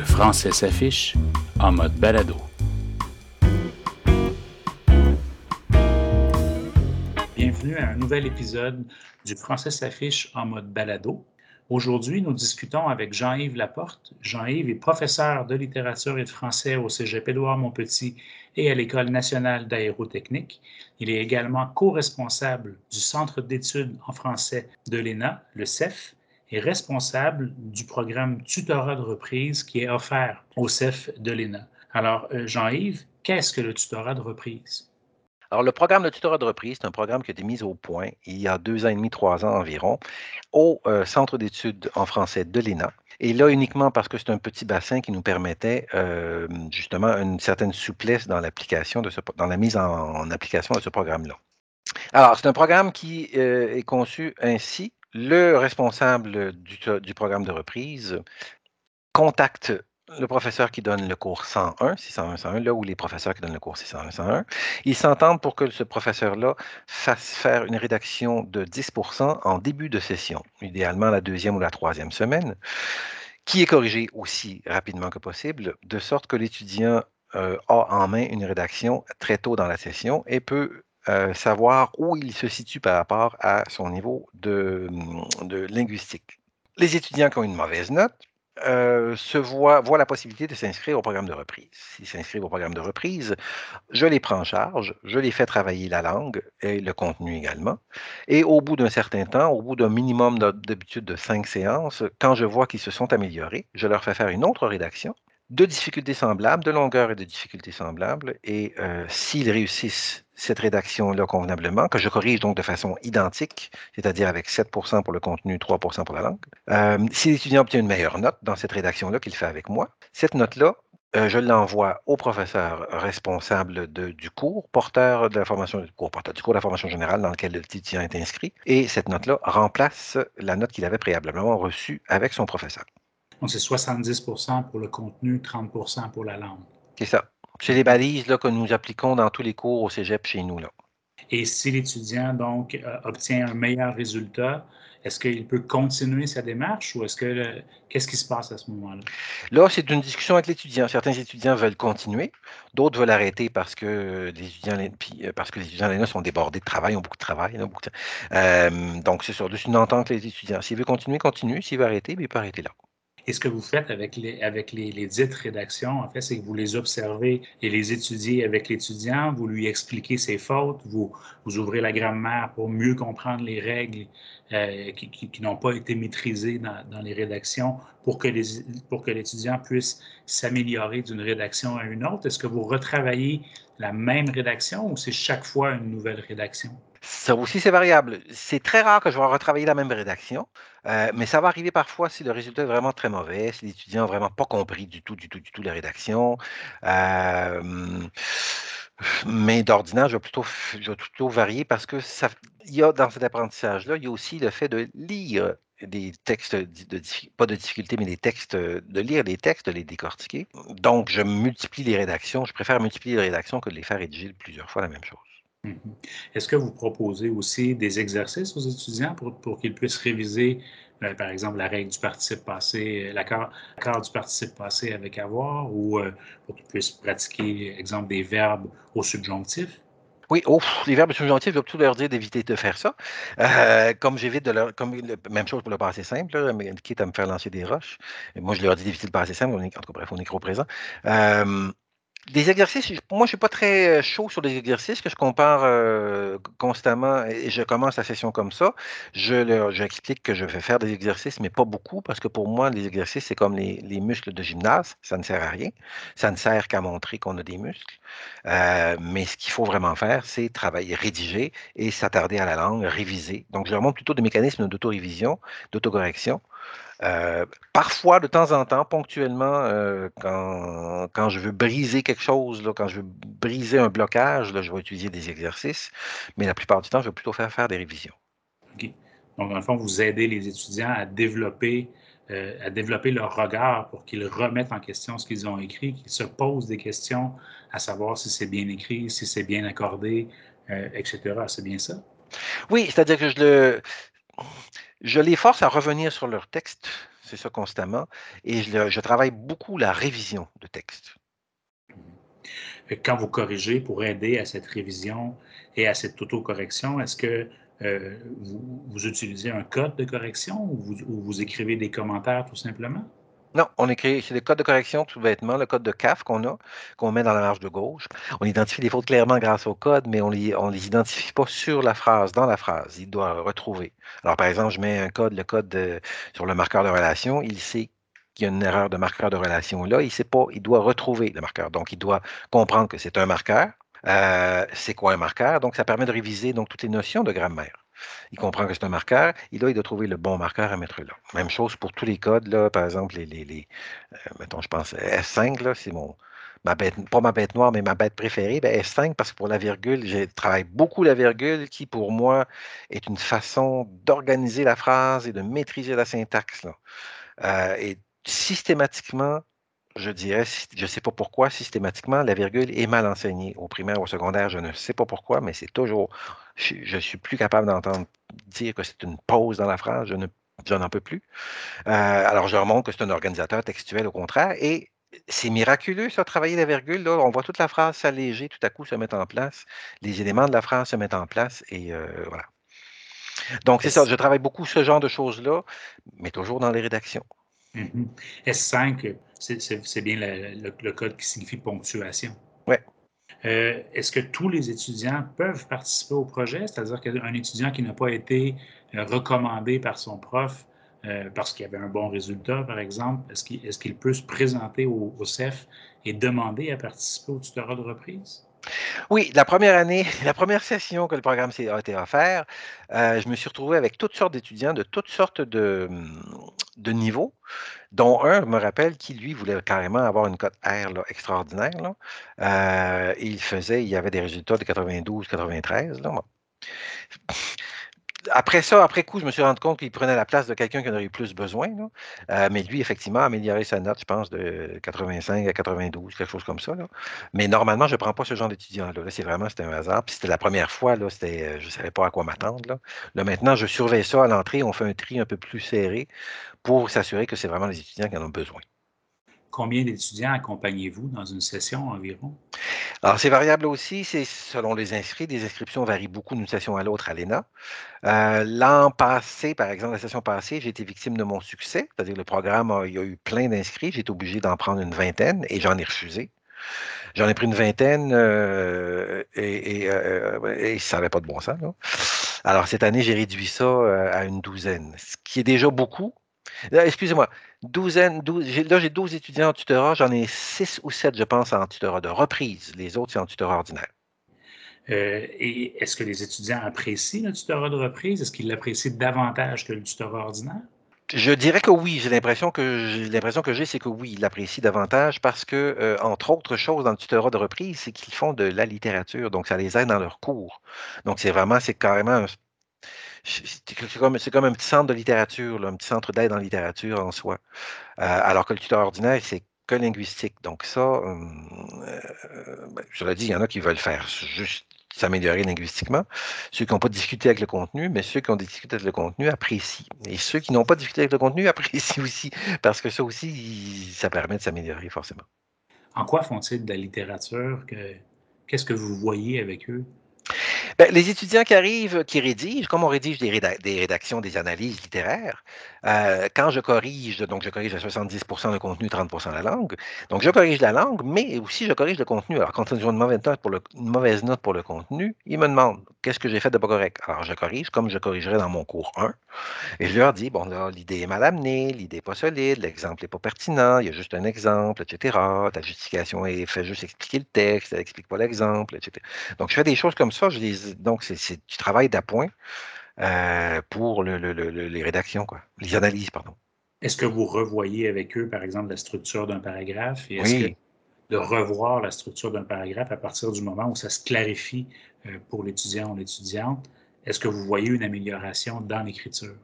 Le français s'affiche en mode balado. Bienvenue à un nouvel épisode du français s'affiche en mode balado. Aujourd'hui, nous discutons avec Jean-Yves Laporte. Jean-Yves est professeur de littérature et de français au Cégep Édouard-Montpetit et à l'École nationale d'aérotechnique. Il est également co-responsable du Centre d'études en français de l'ENA, le CEF, et responsable du programme tutorat de reprise qui est offert au CEF de l'ENA. Alors, euh, Jean-Yves, qu'est-ce que le tutorat de reprise? Alors, le programme de tutorat de reprise, c'est un programme qui a été mis au point il y a deux ans et demi, trois ans environ, au euh, Centre d'études en français de l'ENA. Et là, uniquement parce que c'est un petit bassin qui nous permettait euh, justement une certaine souplesse dans la mise en, application de ce programme-là. Alors, c'est un programme qui est conçu ainsi. Le responsable du, programme de reprise contacte le professeur qui donne le cours 101, 601, 101, là où les professeurs qui donnent le cours 601, 101, ils s'entendent pour que ce professeur-là fasse faire une rédaction de 10% en début de session, idéalement la deuxième ou la troisième semaine, qui est corrigée aussi rapidement que possible, de sorte que l'étudiant euh, a en main une rédaction très tôt dans la session et peut euh, savoir où il se situe par rapport à son niveau de, de linguistique. Les étudiants qui ont une mauvaise note euh, se voient, la possibilité de s'inscrire au programme de reprise. S'ils s'inscrivent au programme de reprise, je les prends en charge, je les fais travailler la langue et le contenu également. Et au bout d'un certain temps, au bout d'un minimum d'habitude de cinq séances, quand je vois qu'ils se sont améliorés, je leur fais faire une autre rédaction de difficultés semblables, de longueur et de difficultés semblables. Et euh, s'ils réussissent cette rédaction-là convenablement, que je corrige donc de façon identique, c'est-à-dire avec 7% pour le contenu, 3% pour la langue, euh, si l'étudiant obtient une meilleure note dans cette rédaction-là qu'il fait avec moi, cette note-là, euh, je l'envoie au professeur responsable du cours, porteur de la du cours, porteur du cours de la formation générale dans lequel l'étudiant est inscrit, et cette note-là remplace la note qu'il avait préalablement reçue avec son professeur. Donc, c'est 70% pour le contenu, 30% pour la langue. C'est ça. C'est les balises là, que nous appliquons dans tous les cours au cégep chez nous. Là. Et si l'étudiant donc euh, obtient un meilleur résultat, est-ce qu'il peut continuer sa démarche ou est-ce que qu'est-ce qui se passe à ce moment-là? Là, c'est une discussion avec l'étudiant. Certains étudiants veulent continuer, d'autres veulent arrêter parce que les étudiants, puis, euh, parce que les étudiants sont débordés de travail, ont beaucoup de travail. Beaucoup euh, donc, c'est sur une entente les étudiants. S'il veut continuer, continue. S'il veut arrêter, bien, il peut arrêter là. Et ce que vous faites avec les, avec les, dites rédactions, en fait, c'est que vous les observez et les étudiez avec l'étudiant, vous lui expliquez ses fautes, vous, vous ouvrez la grammaire pour mieux comprendre les règles euh, qui, n'ont pas été maîtrisées dans, les rédactions pour que, l'étudiant puisse s'améliorer d'une rédaction à une autre? Est-ce que vous retravaillez la même rédaction ou c'est chaque fois une nouvelle rédaction? Ça aussi, c'est variable. C'est très rare que je vais retravailler la même rédaction, euh, mais ça va arriver parfois si le résultat est vraiment très mauvais, si l'étudiant n'a vraiment pas compris du tout, du tout, du tout la rédaction. Mais d'ordinaire, je vais plutôt, je vais plutôt varier parce que ça, il y a dans cet apprentissage-là, il y a aussi le fait de lire des textes, de, pas de difficulté, mais des textes, de lire des textes, de les décortiquer. Donc, je multiplie les rédactions. Je préfère multiplier les rédactions que de les faire rédiger plusieurs fois la même chose. Mhm. Est-ce que vous proposez aussi des exercices aux étudiants pour qu'ils puissent réviser, euh, par exemple, la règle du participe passé, l'accord du participe passé avec avoir, ou euh, pour qu'ils puissent pratiquer, exemple, des verbes au subjonctif? Oui, oh, les verbes subjonctifs, je vais plutôt leur dire d'éviter de faire ça. Euh, comme j'évite de leur. Comme, même chose pour le passé simple, là, quitte à me faire lancer des roches. moi, je leur dis d'éviter le passé simple, en tout cas, bref, on est gros présent. Des exercices, moi, je ne suis pas très euh, chaud sur des exercices que je compare euh, constamment et je commence la session comme ça. Je leur j'explique que je vais faire des exercices, mais pas beaucoup, parce que pour moi, les exercices, c'est comme les, muscles de gymnase. Ça ne sert à rien. Ça ne sert qu'à montrer qu'on a des muscles. Euh, mais ce qu'il faut vraiment faire, c'est travailler, rédiger et s'attarder à la langue, réviser. Donc, je leur montre plutôt des mécanismes d'auto-révision, d'autocorrection euh, parfois, de temps en temps, ponctuellement, euh, quand, je veux briser quelque chose, là, quand je veux briser un blocage, là, je vais utiliser des exercices, mais la plupart du temps, je vais plutôt faire faire des révisions. OK. Donc, dans le fond, vous aidez les étudiants à développer, euh, à développer leur regard pour qu'ils remettent en question ce qu'ils ont écrit, qu'ils se posent des questions à savoir si c'est bien écrit, si c'est bien accordé, etc. C'est bien ça? Oui, c'est-à-dire que je le Je les force à revenir sur leur texte, c'est ça constamment, et je, travaille beaucoup la révision de texte. Quand vous corrigez pour aider à cette révision et à cette autocorrection, est-ce que euh, vous, utilisez un code de correction ou vous, écrivez des commentaires tout simplement? Non, on écrit, c'est le code de correction tout bêtement, le code de CAF qu'on a, qu'on met dans la marge de gauche. On identifie les fautes clairement grâce au code, mais on ne les, les identifie pas sur la phrase, dans la phrase. Il doit retrouver. Alors, par exemple, je mets un code, le code sur le marqueur de relation, il sait qu'il y a une erreur de marqueur de relation là, il sait pas, il doit retrouver le marqueur. Donc, il doit comprendre que c'est un marqueur, euh, c'est quoi un marqueur? Donc, ça permet de réviser donc, toutes les notions de grammaire. Il comprend que c'est un marqueur. Et là, il doit trouver le bon marqueur à mettre là. Même chose pour tous les codes. Là, par exemple, les, les, euh, mettons, je pense, S5, c'est mon, ma bête, pas ma bête noire, mais ma bête préférée, ben S5, parce que pour la virgule, je travaille beaucoup la virgule, qui pour moi est une façon d'organiser la phrase et de maîtriser la syntaxe. Là. Euh, et systématiquement, je dirais, je ne sais pas pourquoi, systématiquement, la virgule est mal enseignée. Au primaire, ou au secondaire, je ne sais pas pourquoi, mais c'est toujours. Je, ne suis plus capable d'entendre dire que c'est une pause dans la phrase. Je ne, n'en peux plus. Euh, alors, je remonte que c'est un organisateur textuel, au contraire. Et c'est miraculeux, ça, travailler la virgule. Là. On voit toute la phrase s'alléger, tout à coup se mettre en place. Les éléments de la phrase se mettent en place. Et euh, voilà. Donc, c'est ça. Je travaille beaucoup ce genre de choses-là, mais toujours dans les rédactions. Mm-hmm. S5, c'est bien le, code qui signifie ponctuation. Oui. Euh, est-ce que tous les étudiants peuvent participer au projet? C'est-à-dire qu'un étudiant qui n'a pas été euh, recommandé par son prof euh, parce qu'il avait un bon résultat, par exemple, est-ce qu'il peut se présenter au, au, CEF et demander à participer au tutorat de reprise? Oui, la première année, la première session que le programme a été offert, je me suis retrouvé avec toutes sortes d'étudiants de toutes sortes de, de niveaux, dont un, je me rappelle, qui lui voulait carrément avoir une cote R extraordinaire. Euh, il faisait, il y avait des résultats de 92, 93. Là après ça, après coup, je me suis rendu compte qu'il prenait la place de quelqu'un qui en aurait plus besoin. Euh, mais lui, effectivement, a amélioré sa note, je pense, de 85 à 92, quelque chose comme ça. Mais normalement, je ne prends pas ce genre d'étudiant-là. c'est vraiment, c'était un hasard. Puis c'était la première fois, là, c'était, euh, je ne savais pas à quoi m'attendre. Là. maintenant, je surveille ça à l'entrée. On fait un tri un peu plus serré pour s'assurer que c'est vraiment les étudiants qui en ont besoin. Combien d'étudiants accompagnez-vous dans une session environ? Alors, c'est variable aussi, c'est selon les inscrits. Les inscriptions varient beaucoup d'une session à l'autre à l'ENA. Euh, l'an passé, par exemple, la session passée, j'ai été victime de mon succès, c'est-à-dire le programme, il y a eu plein d'inscrits, j'ai été obligé d'en prendre une vingtaine et j'en ai refusé. J'en ai pris une vingtaine euh, et, euh, ça n'avait pas de bon sens. Alors, cette année, j'ai réduit ça à une douzaine, ce qui est déjà beaucoup, Excusez-moi, douzaine, là j'ai 12 étudiants en tutorat, j'en ai 6 ou 7, je pense, en tutorat de reprise. Les autres, c'est en tutorat ordinaire. Euh, et est-ce que les étudiants apprécient le tutorat de reprise? Est-ce qu'ils l'apprécient davantage que le tutorat ordinaire? Je dirais que oui. J'ai l'impression que l'impression que j'ai, c'est que oui, ils l'apprécient davantage parce que, euh, entre autres choses, dans le tutorat de reprise, c'est qu'ils font de la littérature, donc ça les aide dans leur cours. Donc c'est vraiment, c'est carrément un c'est comme, un petit centre de littérature, un petit centre d'aide en littérature en soi. Euh, alors que le tuteur ordinaire, c'est que linguistique. Donc ça, hum, euh, ben, je l'ai dit, il y en a qui veulent faire juste s'améliorer linguistiquement. Ceux qui n'ont pas discuté avec le contenu, mais ceux qui ont discuté avec le contenu apprécient. Et ceux qui n'ont pas discuté avec le contenu apprécient aussi, parce que ça aussi, ça permet de s'améliorer forcément. En quoi font-ils de la littérature? Qu'est-ce que vous voyez avec eux? Ben, les étudiants qui arrivent, qui rédigent, comme on rédige des, rédactions, des analyses littéraires, euh, quand je corrige, donc je corrige à 70% le contenu, 30% la langue, donc je corrige la langue, mais aussi je corrige le contenu. Alors, quand ils ont une mauvaise note pour le, mauvaise note pour le contenu, ils me demandent qu'est-ce que j'ai fait de pas correct. Alors, je corrige comme je corrigerais dans mon cours 1, et je leur dis, bon, là, l'idée est mal amenée, l'idée n'est pas solide, l'exemple n'est pas pertinent, il y a juste un exemple, etc. Ta justification est fait juste expliquer le texte, elle n'explique pas l'exemple, etc. Donc, je fais des choses comme ça, je les donc, c'est du travail d'appoint euh, pour les rédactions, quoi. les analyses, pardon. Est-ce que vous revoyez avec eux, par exemple, la structure d'un paragraphe? Et que de revoir la structure d'un paragraphe à partir du moment où ça se clarifie euh, pour l'étudiant ou l'étudiante, est-ce que vous voyez une amélioration dans l'écriture?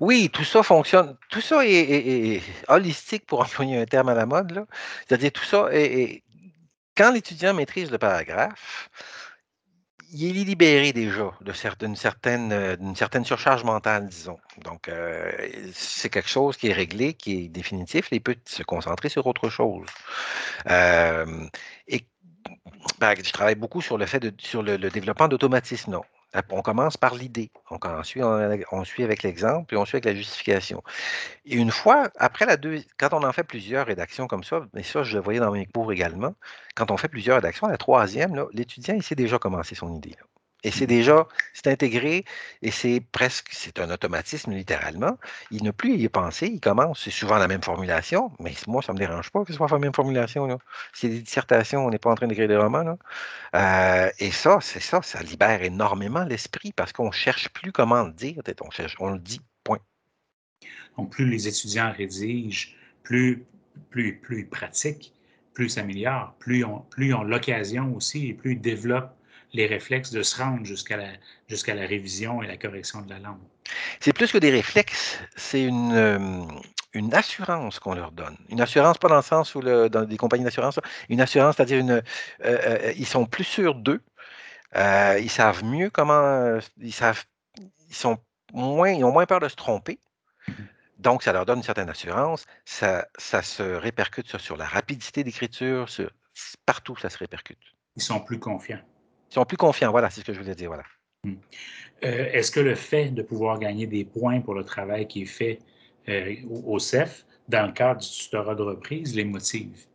Oui, tout ça fonctionne. Tout ça est, holistique, pour employer un terme à la mode. C'est-à-dire, tout ça est, Quand l'étudiant maîtrise le paragraphe, il est libéré déjà d'une certaine, euh, surcharge mentale, disons. Donc, euh, c'est quelque chose qui est réglé, qui est définitif. Il peut se concentrer sur autre chose. Euh, et je travaille beaucoup sur le fait de, sur le, développement d'automatisme. Non. On commence par l'idée. On, suit, on, suit avec l'exemple, puis on suit avec la justification. Et une fois, après la deux, quand on en fait plusieurs rédactions comme ça, mais ça, je le voyais dans mes cours également, quand on fait plusieurs rédactions, la troisième, l'étudiant, il sait déjà commencer son idée. Et c'est déjà, c'est intégré et c'est presque, c'est un automatisme littéralement. Il n'a plus à y penser, il commence, c'est souvent la même formulation, mais moi, ça ne me dérange pas que ce soit la même formulation. C'est des dissertations, on n'est pas en train d'écrire des romans. Euh, et ça, c'est ça, ça libère énormément l'esprit parce qu'on ne cherche plus comment le dire, on, le dit, point. Donc, plus les étudiants rédigent, plus, plus, plus ils pratiquent, plus ils s'améliorent, plus plus ils ont l'occasion aussi et plus ils développent les réflexes de se rendre jusqu'à la, jusqu'à la révision et la correction de la langue. C'est plus que des réflexes, c'est une, euh, une assurance qu'on leur donne. Une assurance, pas dans le sens où le, dans des compagnies d'assurance, une assurance, c'est-à-dire une, euh, euh, ils sont plus sûrs d'eux, ils savent mieux comment, ils savent, ils sont moins, ils ont moins peur de se tromper. Donc, ça leur donne une certaine assurance. Ça, ça se répercute sur, sur la rapidité d'écriture, sur, partout ça se répercute. Ils sont plus confiants. Ils sont plus confiants, voilà, c'est ce que je voulais dire. Voilà. Hmm. Euh, est-ce que le fait de pouvoir gagner des points pour le travail qui est fait euh, au CEF, dans le cadre du tutorat de reprise, les motive?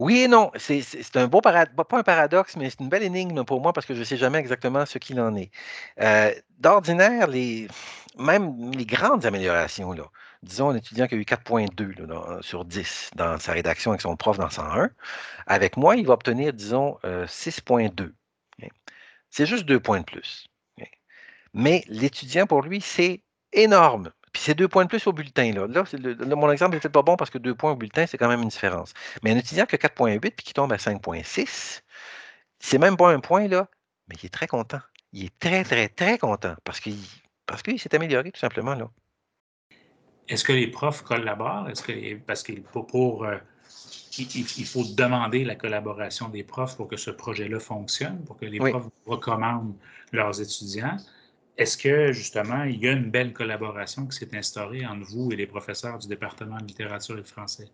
Oui et non. C'est un beau paradoxe, pas un paradoxe, mais c'est une belle énigme pour moi parce que je ne sais jamais exactement ce qu'il en est. Euh, d'ordinaire, les, même les grandes améliorations, là, disons un étudiant qui a eu 4.2 sur 10 dans sa rédaction avec son prof dans 101, avec moi, il va obtenir, disons, 6.2. C'est juste deux points de plus. Mais l'étudiant, pour lui, c'est énorme. Puis c'est deux points de plus au bulletin. Là, là, mon exemple n'est peut-être pas bon parce que deux points au bulletin, c'est quand même une différence. Mais un étudiant qui a 4.8 puis qui tombe à 5.6, c'est même pas un point, là, mais il est très content. Il est très, très, très content parce qu'il parce s'est amélioré, tout simplement. Est-ce que les profs collaborent? Est-ce que parce qu'il pour, euh, il, faut demander la collaboration des profs pour que ce projet-là fonctionne, pour que les profs recommandent leurs étudiants. Est-ce que, justement, il y a une belle collaboration qui s'est instaurée entre vous et les professeurs du département de littérature et de français?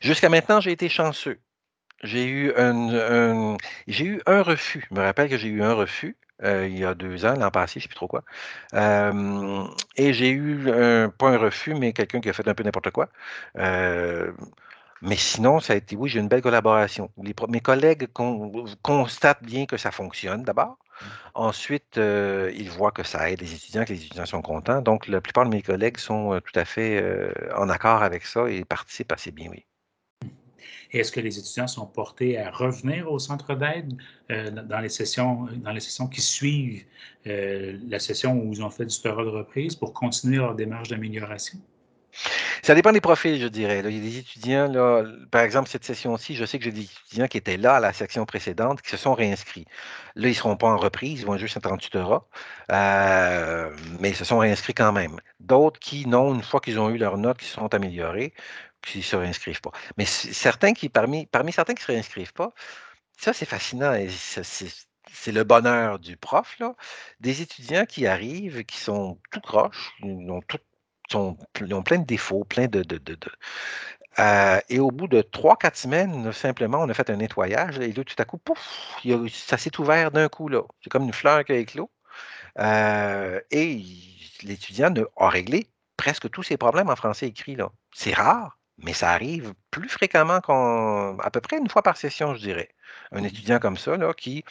Jusqu'à maintenant, j'ai été chanceux. J'ai eu un, j'ai eu un refus. Je me rappelle que j'ai eu un refus euh, il y a deux ans, l'an passé, je ne sais plus trop quoi. et j'ai eu, un, pas un refus, mais quelqu'un qui a fait un peu n'importe quoi. Euh, mais sinon, ça a été, oui, j'ai une belle collaboration. mes collègues constatent bien que ça fonctionne d'abord. Mmh. Ensuite, euh, ils voient que ça aide les étudiants, que les étudiants sont contents. Donc, la plupart de mes collègues sont euh, tout à fait euh, en accord avec ça et participent assez bien, oui. Et est-ce que les étudiants sont portés à revenir au centre d'aide dans, les sessions, dans les sessions qui suivent la session où ils ont fait du tutorat de reprise pour continuer leur démarche d'amélioration? Ça dépend des profils, je dirais. il y a des étudiants, là, par exemple, cette session-ci, je sais que j'ai des étudiants qui étaient là à la section précédente qui se sont réinscrits. Là, ils ne seront pas en reprise, ils vont juste être en tutorat, euh, mais ils se sont réinscrits quand même. D'autres qui, non, une fois qu'ils ont eu leurs notes, qui se sont améliorées, qui ne se réinscrivent pas. Mais certains qui, parmi, parmi certains qui ne se réinscrivent pas, ça, c'est fascinant. c'est le bonheur du prof, là. Des étudiants qui arrivent, qui sont tout croches, ils ont tout sont, ils ont plein de défauts, plein de. Euh, et au bout de 3-4 semaines, simplement, on a fait un nettoyage. Et là, tout à coup, pouf, ça s'est ouvert d'un coup. là. C'est comme une fleur qui a éclos. Euh, et l'étudiant a réglé presque tous ses problèmes en français écrit. là. C'est rare, mais ça arrive plus fréquemment qu'à peu près une fois par session, je dirais. Un mmh. étudiant comme ça, là, qui,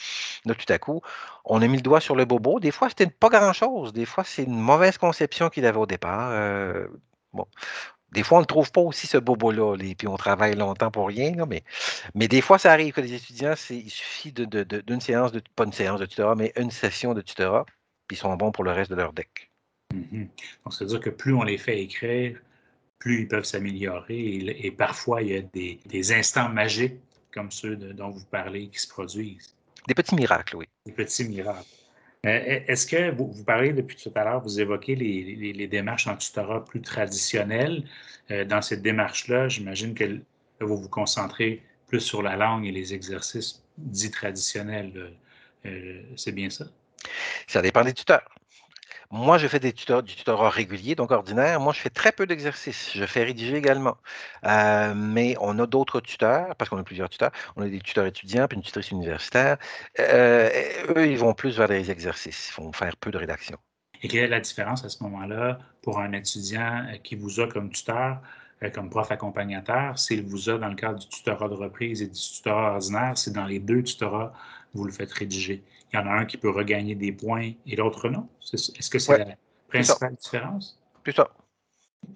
là, tout à coup, on a mis le doigt sur le bobo. Des fois, c'était pas grand-chose. Des fois, c'est une mauvaise conception qu'il avait au départ. Euh, bon. Des fois, on ne trouve pas aussi ce bobo-là, et puis on travaille longtemps pour rien, mais, mais des fois, ça arrive que les étudiants, il suffit d'une de, séance, de, pas une séance de tutorat, mais une session de tutorat, puis ils sont bons pour le reste de leur deck. Mmh Donc, c'est-à-dire que plus on les fait écrire, plus ils peuvent s'améliorer. Et, parfois, il y a des, instants magiques comme ceux dont vous parlez qui se produisent. Des petits miracles, oui. Des petits miracles. Euh, est-ce que vous, parlez depuis tout à l'heure, vous évoquez les, démarches en tutorat plus traditionnelles. Euh, dans cette démarche-là, j'imagine que vous vous concentrez plus sur la langue et les exercices dits traditionnels, c'est bien ça? Ça dépend des tuteurs. Moi, je fais des tuteurs, du tutorat régulier, donc ordinaire. Moi, je fais très peu d'exercices. Je fais rédiger également. Euh, mais on a d'autres tuteurs, parce qu'on a plusieurs tuteurs. On a des tuteurs étudiants, puis une tutrice universitaire. Euh, eux, ils vont plus vers les exercices. Ils vont faire peu de rédaction. Et quelle est la différence à ce moment-là pour un étudiant euh, qui vous a comme tuteur, comme prof accompagnateur, s'il vous a dans le cadre du tutorat de reprise et du tutorat ordinaire, c'est dans les deux tutorats vous le faites rédiger? il y en a un qui peut regagner des points et l'autre non. Est-ce que c'est la principale différence? Plus ça.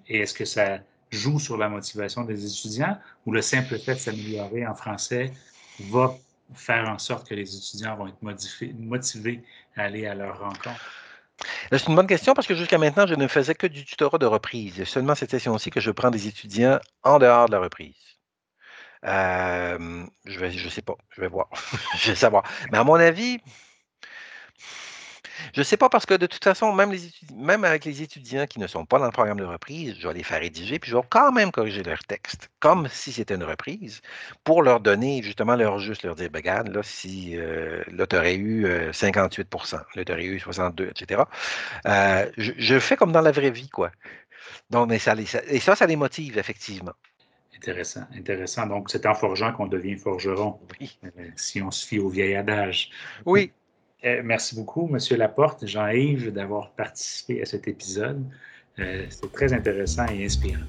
Et est-ce que ça joue sur la motivation des étudiants ou le simple fait de s'améliorer en français va faire en sorte que les étudiants vont être motivés à aller à leur rencontre? C'est une bonne question parce que jusqu'à maintenant, je ne faisais que du tutorat de reprise. Seulement cette session-ci que je prends des étudiants en dehors de la reprise. Je vais, je sais pas, je vais voir, je vais savoir. Mais à mon avis, je sais pas parce que de toute façon, même, les avec les étudiants qui ne sont pas dans le programme de reprise, je vais les faire rédiger, puis je vais quand même corriger leur texte, comme si c'était une reprise, pour leur donner justement leur juste, leur dire, ben, regarde, là, si euh, là, tu aurais eu 58% euh, là, tu aurais eu 62, etc. Euh, je, fais comme dans la vraie vie, quoi. Mais ça, et ça, ça les motive, effectivement. Intéressant, intéressant. Donc, c'est en forgeant qu'on devient forgeron, euh, si on se fie au vieil adage. Oui. Euh, merci beaucoup, Monsieur Laporte, Jean-Yves, d'avoir participé à cet épisode. Euh, c'est très intéressant et inspirant.